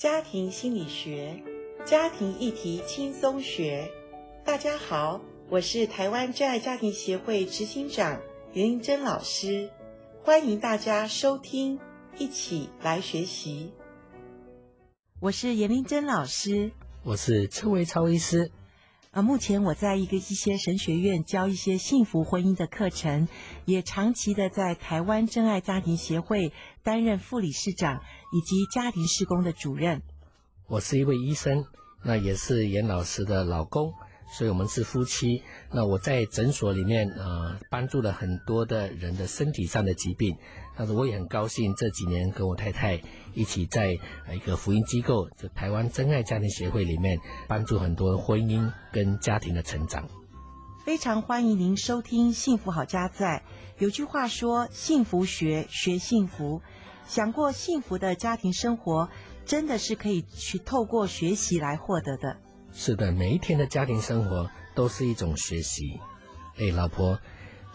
家庭心理学，家庭议题轻松学。大家好，我是台湾真爱家庭协会执行长颜玲珍老师，欢迎大家收听，一起来学习。我是严玲珍老师，我是邱维超医师。啊，目前我在一个一些神学院教一些幸福婚姻的课程，也长期的在台湾真爱家庭协会担任副理事长以及家庭事工的主任。我是一位医生，那也是严老师的老公，所以我们是夫妻。那我在诊所里面呃，帮助了很多的人的身体上的疾病。但是我也很高兴这几年跟我太太一起在一个福音机构，就台湾真爱家庭协会里面，帮助很多婚姻跟家庭的成长。非常欢迎您收听《幸福好家在》。有句话说：“幸福学，学幸福。”想过幸福的家庭生活，真的是可以去透过学习来获得的。是的，每一天的家庭生活都是一种学习。哎，老婆。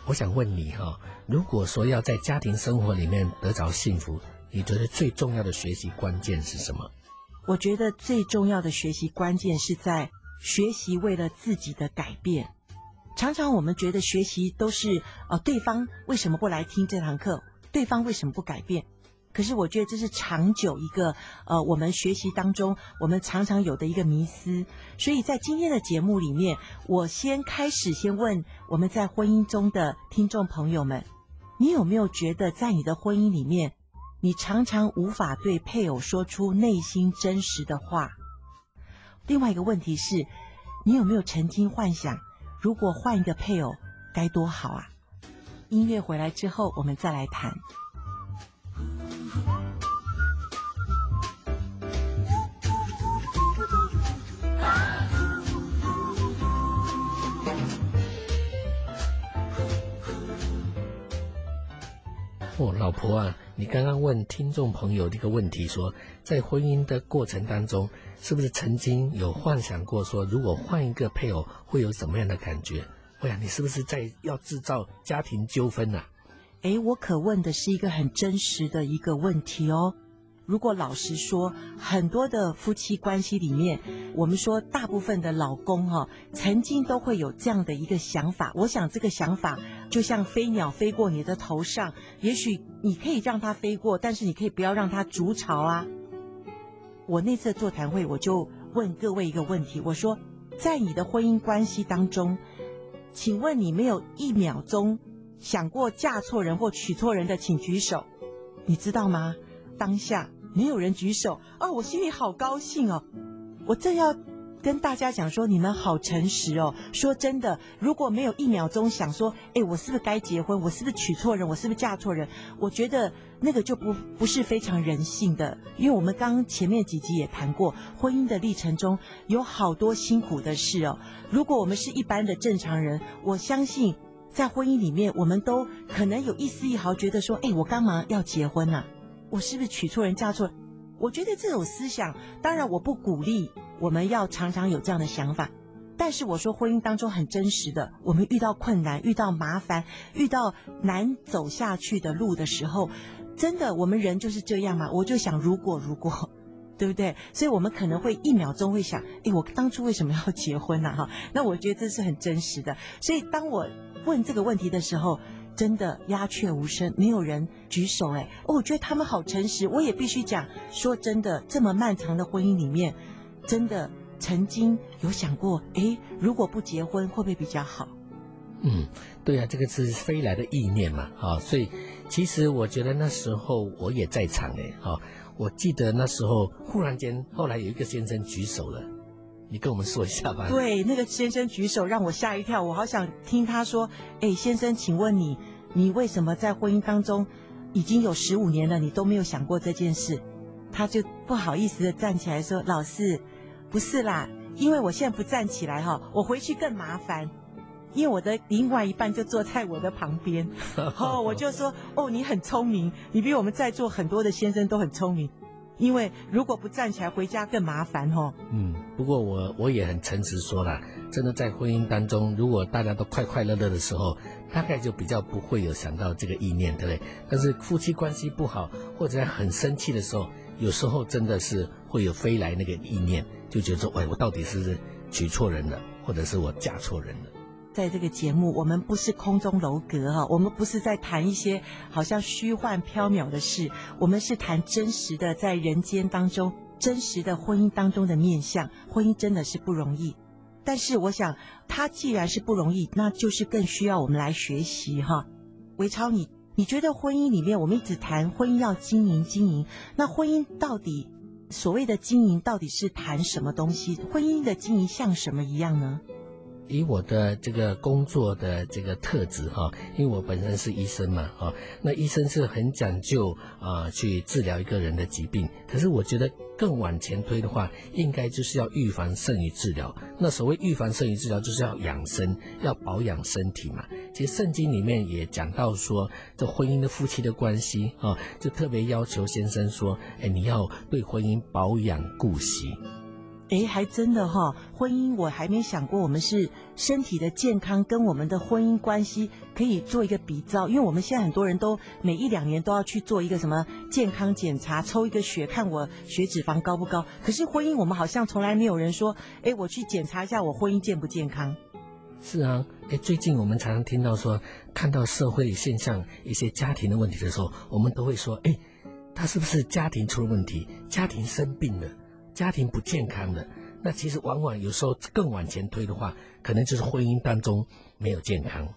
我想问你哈，如果说要在家庭生活里面得着幸福，你觉得最重要的学习关键是什么？我觉得最重要的学习关键是在学习为了自己的改变。常常我们觉得学习都是呃，对方为什么不来听这堂课？对方为什么不改变？可是我觉得这是长久一个呃，我们学习当中我们常常有的一个迷思。所以在今天的节目里面，我先开始先问我们在婚姻中的听众朋友们：你有没有觉得在你的婚姻里面，你常常无法对配偶说出内心真实的话？另外一个问题是，你有没有曾经幻想，如果换一个配偶该多好啊？音乐回来之后，我们再来谈。哦，老婆啊，你刚刚问听众朋友的一个问题说，在婚姻的过程当中，是不是曾经有幻想过说，如果换一个配偶会有什么样的感觉？哎呀，你是不是在要制造家庭纠纷呐？诶，我可问的是一个很真实的一个问题哦。如果老实说，很多的夫妻关系里面，我们说大部分的老公哈、哦，曾经都会有这样的一个想法。我想这个想法就像飞鸟飞过你的头上，也许你可以让它飞过，但是你可以不要让它筑巢啊。我那次座谈会，我就问各位一个问题，我说，在你的婚姻关系当中，请问你没有一秒钟想过嫁错人或娶错人的，请举手。你知道吗？当下。没有人举手哦，我心里好高兴哦！我正要跟大家讲说，你们好诚实哦。说真的，如果没有一秒钟想说，哎，我是不是该结婚？我是不是娶错人？我是不是嫁错人？我觉得那个就不不是非常人性的。因为我们刚刚前面几集也谈过，婚姻的历程中有好多辛苦的事哦。如果我们是一般的正常人，我相信在婚姻里面，我们都可能有一丝一毫觉得说，哎，我干嘛要结婚呢？我是不是娶错人嫁错人？我觉得这种思想，当然我不鼓励我们要常常有这样的想法。但是我说婚姻当中很真实的，我们遇到困难、遇到麻烦、遇到难走下去的路的时候，真的我们人就是这样嘛。我就想如果如果，对不对？所以我们可能会一秒钟会想，哎，我当初为什么要结婚呢？哈，那我觉得这是很真实的。所以当我问这个问题的时候，真的鸦雀无声，没有人举手。哎，哦，我觉得他们好诚实。我也必须讲，说真的，这么漫长的婚姻里面，真的曾经有想过，哎，如果不结婚会不会比较好？嗯，对啊，这个是飞来的意念嘛，啊，所以其实我觉得那时候我也在场，哎，啊，我记得那时候忽然间，后来有一个先生举手了。你跟我们说一下吧。对，那个先生举手让我吓一跳，我好想听他说：“哎，先生，请问你，你为什么在婚姻当中已经有十五年了，你都没有想过这件事？”他就不好意思的站起来说：“老师，不是啦，因为我现在不站起来哈，我回去更麻烦，因为我的另外一半就坐在我的旁边。哦，我就说：哦，你很聪明，你比我们在座很多的先生都很聪明。”因为如果不站起来回家更麻烦哦。嗯，不过我我也很诚实说了，真的在婚姻当中，如果大家都快快乐乐的时候，大概就比较不会有想到这个意念，对不对？但是夫妻关系不好或者很生气的时候，有时候真的是会有飞来那个意念，就觉得说，哎，我到底是娶错人了，或者是我嫁错人了。在这个节目，我们不是空中楼阁哈，我们不是在谈一些好像虚幻缥缈的事，我们是谈真实的在人间当中，真实的婚姻当中的面相。婚姻真的是不容易，但是我想，它既然是不容易，那就是更需要我们来学习哈。维超，你你觉得婚姻里面，我们一直谈婚姻要经营经营，那婚姻到底所谓的经营到底是谈什么东西？婚姻的经营像什么一样呢？以我的这个工作的这个特质哈，因为我本身是医生嘛，哈，那医生是很讲究啊，去治疗一个人的疾病。可是我觉得更往前推的话，应该就是要预防胜于治疗。那所谓预防胜于治疗，就是要养生，要保养身体嘛。其实圣经里面也讲到说，这婚姻的夫妻的关系啊，就特别要求先生说，哎，你要对婚姻保养顾惜。哎，还真的哈，婚姻我还没想过，我们是身体的健康跟我们的婚姻关系可以做一个比照，因为我们现在很多人都每一两年都要去做一个什么健康检查，抽一个血看我血脂肪高不高。可是婚姻我们好像从来没有人说，哎，我去检查一下我婚姻健不健康。是啊，哎，最近我们常常听到说，看到社会现象一些家庭的问题的时候，我们都会说，哎，他是不是家庭出了问题，家庭生病了？家庭不健康的，那其实往往有时候更往前推的话，可能就是婚姻当中没有健康。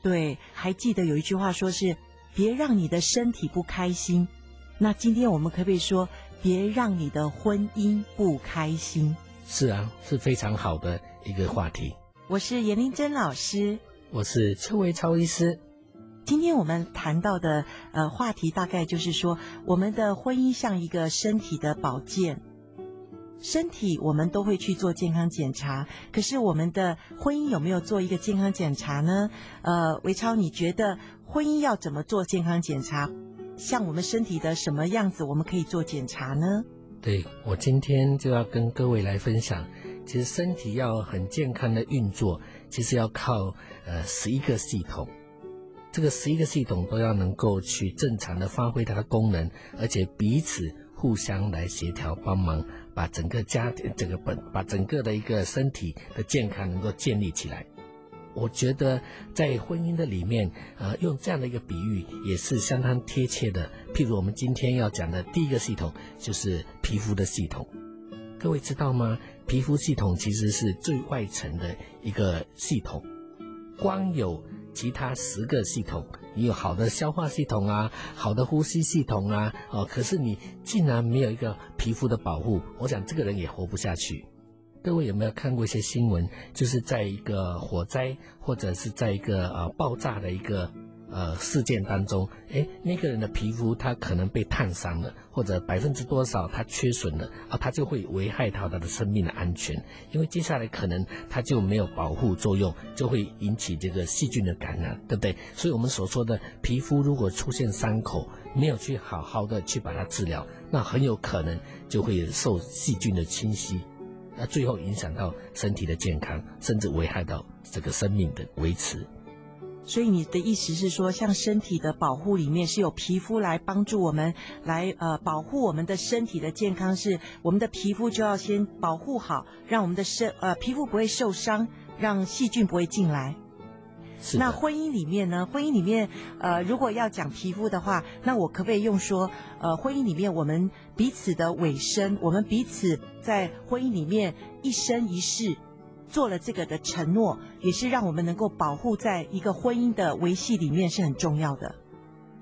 对，还记得有一句话说是“别让你的身体不开心”，那今天我们可不可以说“别让你的婚姻不开心”？是啊，是非常好的一个话题。我是严玲珍老师，我是邱维超医师。今天我们谈到的呃话题，大概就是说我们的婚姻像一个身体的保健。身体我们都会去做健康检查，可是我们的婚姻有没有做一个健康检查呢？呃，维超，你觉得婚姻要怎么做健康检查？像我们身体的什么样子，我们可以做检查呢？对，我今天就要跟各位来分享，其实身体要很健康的运作，其实要靠呃十一个系统，这个十一个系统都要能够去正常的发挥它的功能，而且彼此互相来协调帮忙。把整个家庭这个本，把整个的一个身体的健康能够建立起来，我觉得在婚姻的里面，呃，用这样的一个比喻也是相当贴切的。譬如我们今天要讲的第一个系统就是皮肤的系统，各位知道吗？皮肤系统其实是最外层的一个系统，光有其他十个系统。你有好的消化系统啊，好的呼吸系统啊，哦，可是你竟然没有一个皮肤的保护，我想这个人也活不下去。各位有没有看过一些新闻？就是在一个火灾或者是在一个呃爆炸的一个。呃，事件当中，诶，那个人的皮肤他可能被烫伤了，或者百分之多少他缺损了啊，他就会危害到他的生命的安全，因为接下来可能他就没有保护作用，就会引起这个细菌的感染，对不对？所以我们所说的皮肤如果出现伤口，没有去好好的去把它治疗，那很有可能就会受细菌的侵袭，那最后影响到身体的健康，甚至危害到这个生命的维持。所以你的意思是说，像身体的保护里面是有皮肤来帮助我们来呃保护我们的身体的健康，是我们的皮肤就要先保护好，让我们的身呃皮肤不会受伤，让细菌不会进来。是。那婚姻里面呢？婚姻里面呃如果要讲皮肤的话，那我可不可以用说呃婚姻里面我们彼此的尾声，我们彼此在婚姻里面一生一世。做了这个的承诺，也是让我们能够保护在一个婚姻的维系里面是很重要的。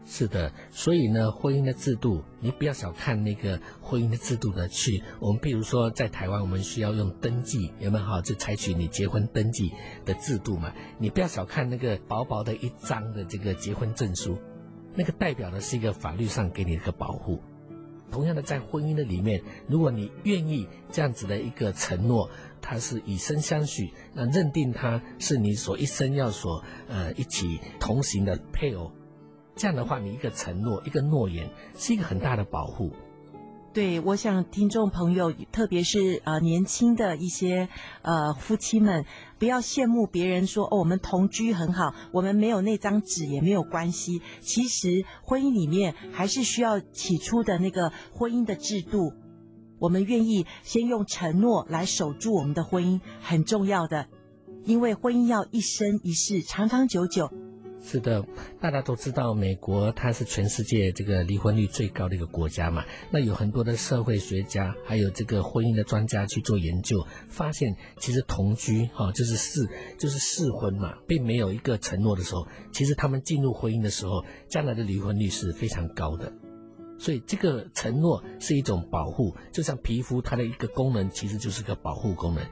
是的，所以呢，婚姻的制度，你不要小看那个婚姻的制度的去。我们比如说在台湾，我们需要用登记，有没有好？就采取你结婚登记的制度嘛。你不要小看那个薄薄的一张的这个结婚证书，那个代表的是一个法律上给你一个保护。同样的，在婚姻的里面，如果你愿意这样子的一个承诺。他是以身相许，那认定他是你所一生要所呃一起同行的配偶，这样的话，你一个承诺，一个诺言，是一个很大的保护。对，我想听众朋友，特别是呃年轻的一些呃夫妻们，不要羡慕别人说哦，我们同居很好，我们没有那张纸也没有关系。其实婚姻里面还是需要起初的那个婚姻的制度，我们愿意先用承诺来守住我们的婚姻，很重要的，因为婚姻要一生一世，长长久久。是的，大家都知道，美国它是全世界这个离婚率最高的一个国家嘛。那有很多的社会学家，还有这个婚姻的专家去做研究，发现其实同居哈，就是试就是试婚嘛，并没有一个承诺的时候，其实他们进入婚姻的时候，将来的离婚率是非常高的。所以这个承诺是一种保护，就像皮肤它的一个功能，其实就是个保护功能。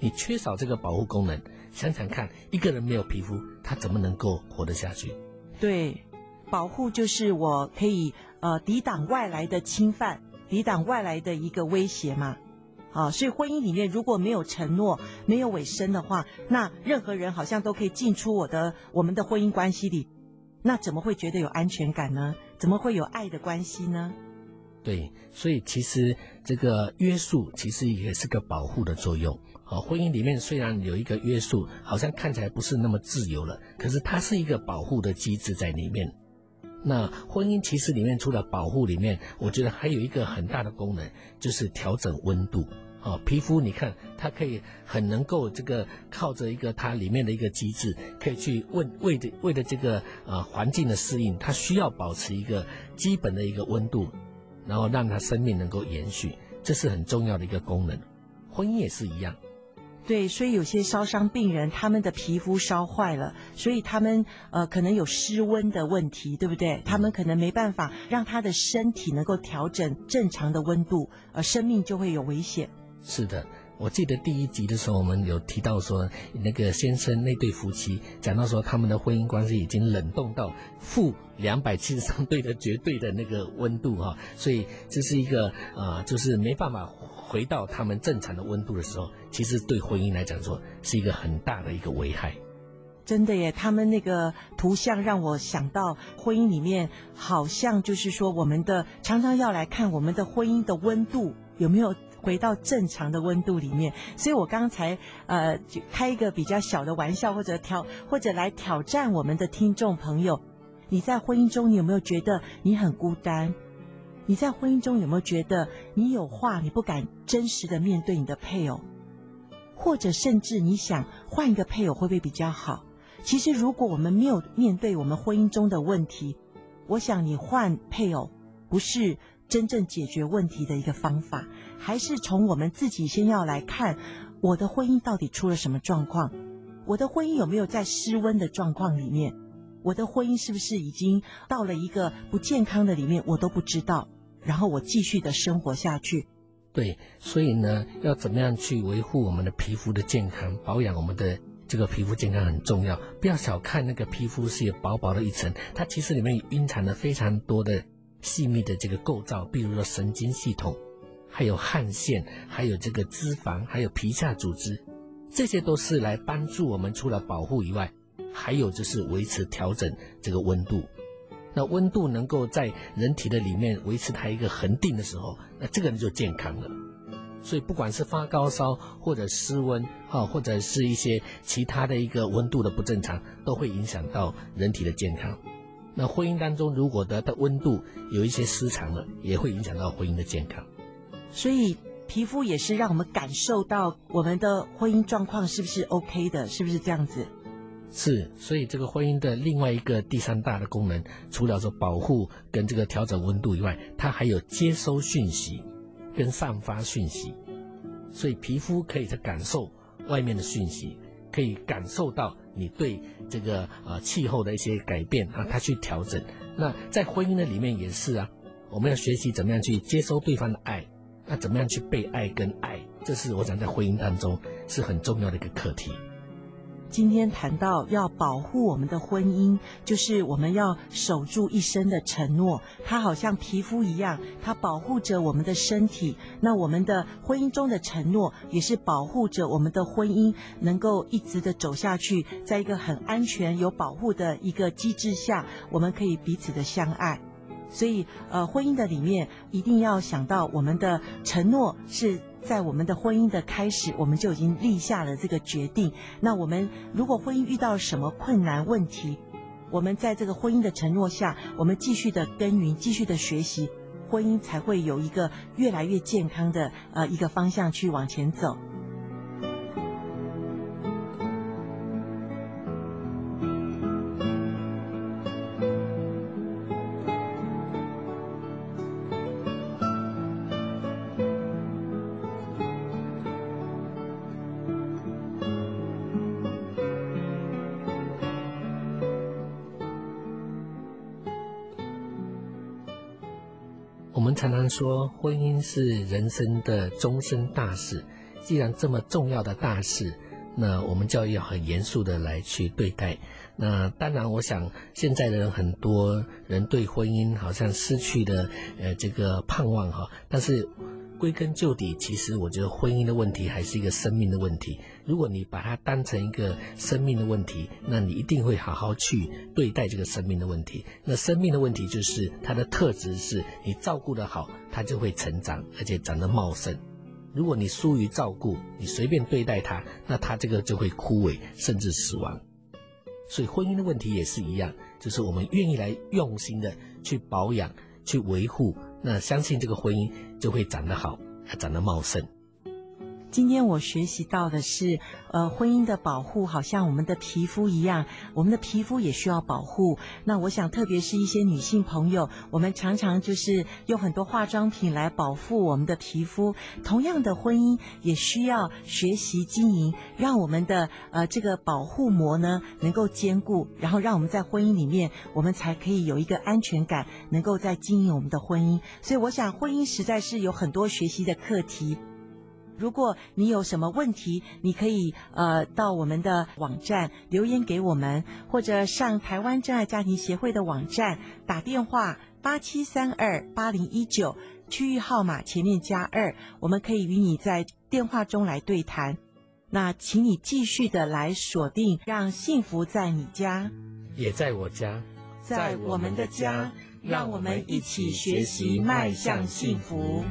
你缺少这个保护功能，想想看，一个人没有皮肤，他怎么能够活得下去？对，保护就是我可以呃抵挡外来的侵犯，抵挡外来的一个威胁嘛。啊，所以婚姻里面如果没有承诺，没有尾声的话，那任何人好像都可以进出我的我们的婚姻关系里，那怎么会觉得有安全感呢？怎么会有爱的关系呢？对，所以其实这个约束其实也是个保护的作用。啊，婚姻里面虽然有一个约束，好像看起来不是那么自由了，可是它是一个保护的机制在里面。那婚姻其实里面除了保护里面，我觉得还有一个很大的功能，就是调整温度。啊，皮肤你看它可以很能够这个靠着一个它里面的一个机制，可以去为为的为了这个呃环境的适应，它需要保持一个基本的一个温度，然后让他生命能够延续，这是很重要的一个功能。婚姻也是一样。对，所以有些烧伤病人，他们的皮肤烧坏了，所以他们呃可能有失温的问题，对不对？他们可能没办法让他的身体能够调整正常的温度，而生命就会有危险。是的。我记得第一集的时候，我们有提到说，那个先生那对夫妻讲到说，他们的婚姻关系已经冷冻到负两百七十三度的绝对的那个温度哈，所以这是一个啊、呃，就是没办法回到他们正常的温度的时候，其实对婚姻来讲说是一个很大的一个危害。真的耶，他们那个图像让我想到婚姻里面，好像就是说，我们的常常要来看我们的婚姻的温度有没有。回到正常的温度里面，所以我刚才呃就开一个比较小的玩笑，或者挑或者来挑战我们的听众朋友，你在婚姻中你有没有觉得你很孤单？你在婚姻中有没有觉得你有话你不敢真实的面对你的配偶？或者甚至你想换一个配偶会不会比较好？其实如果我们没有面对我们婚姻中的问题，我想你换配偶不是真正解决问题的一个方法，还是从我们自己先要来看，我的婚姻到底出了什么状况？我的婚姻有没有在失温的状况里面？我的婚姻是不是已经到了一个不健康的里面？我都不知道，然后我继续的生活下去。对，所以呢，要怎么样去维护我们的皮肤的健康，保养我们的这个皮肤健康很重要。不要小看那个皮肤是有薄薄的一层，它其实里面蕴藏了非常多的。细密的这个构造，比如说神经系统，还有汗腺，还有这个脂肪，还有皮下组织，这些都是来帮助我们除了保护以外，还有就是维持调整这个温度。那温度能够在人体的里面维持它一个恒定的时候，那这个人就健康了。所以不管是发高烧或者失温，哈，或者是一些其他的一个温度的不正常，都会影响到人体的健康。那婚姻当中，如果得的温度有一些失常了，也会影响到婚姻的健康。所以皮肤也是让我们感受到我们的婚姻状况是不是 OK 的，是不是这样子？是，所以这个婚姻的另外一个第三大的功能，除了说保护跟这个调整温度以外，它还有接收讯息跟散发讯息。所以皮肤可以在感受外面的讯息，可以感受到。你对这个呃气候的一些改变啊，它去调整。那在婚姻的里面也是啊，我们要学习怎么样去接收对方的爱，那怎么样去被爱跟爱，这是我想在婚姻当中是很重要的一个课题。今天谈到要保护我们的婚姻，就是我们要守住一生的承诺。它好像皮肤一样，它保护着我们的身体。那我们的婚姻中的承诺，也是保护着我们的婚姻能够一直的走下去，在一个很安全、有保护的一个机制下，我们可以彼此的相爱。所以呃，婚姻的里面一定要想到我们的承诺是在我们的婚姻的开始，我们就已经立下了这个决定。那我们如果婚姻遇到什么困难问题，我们在这个婚姻的承诺下，我们继续的耕耘，继续的学习，婚姻才会有一个越来越健康的呃一个方向去往前走。说，婚姻是人生的终身大事。既然这么重要的大事，那我们就要很严肃的来去对待。那当然，我想现在的人很多人对婚姻好像失去了呃这个盼望哈，但是。归根究底，其实我觉得婚姻的问题还是一个生命的问题。如果你把它当成一个生命的问题，那你一定会好好去对待这个生命的问题。那生命的问题就是它的特质是你照顾得好，它就会成长，而且长得茂盛。如果你疏于照顾，你随便对待它，那它这个就会枯萎，甚至死亡。所以婚姻的问题也是一样，就是我们愿意来用心的去保养、去维护。那相信这个婚姻就会长得好，还长得茂盛。今天我学习到的是，呃，婚姻的保护好像我们的皮肤一样，我们的皮肤也需要保护。那我想，特别是一些女性朋友，我们常常就是用很多化妆品来保护我们的皮肤。同样的，婚姻也需要学习经营，让我们的呃这个保护膜呢能够坚固，然后让我们在婚姻里面，我们才可以有一个安全感，能够在经营我们的婚姻。所以，我想婚姻实在是有很多学习的课题。如果你有什么问题，你可以呃到我们的网站留言给我们，或者上台湾真爱家庭协会的网站打电话八七三二八零一九，区域号码前面加二，我们可以与你在电话中来对谈。那请你继续的来锁定，让幸福在你家，也在我家，在我们的家，让我们一起学习迈向幸福。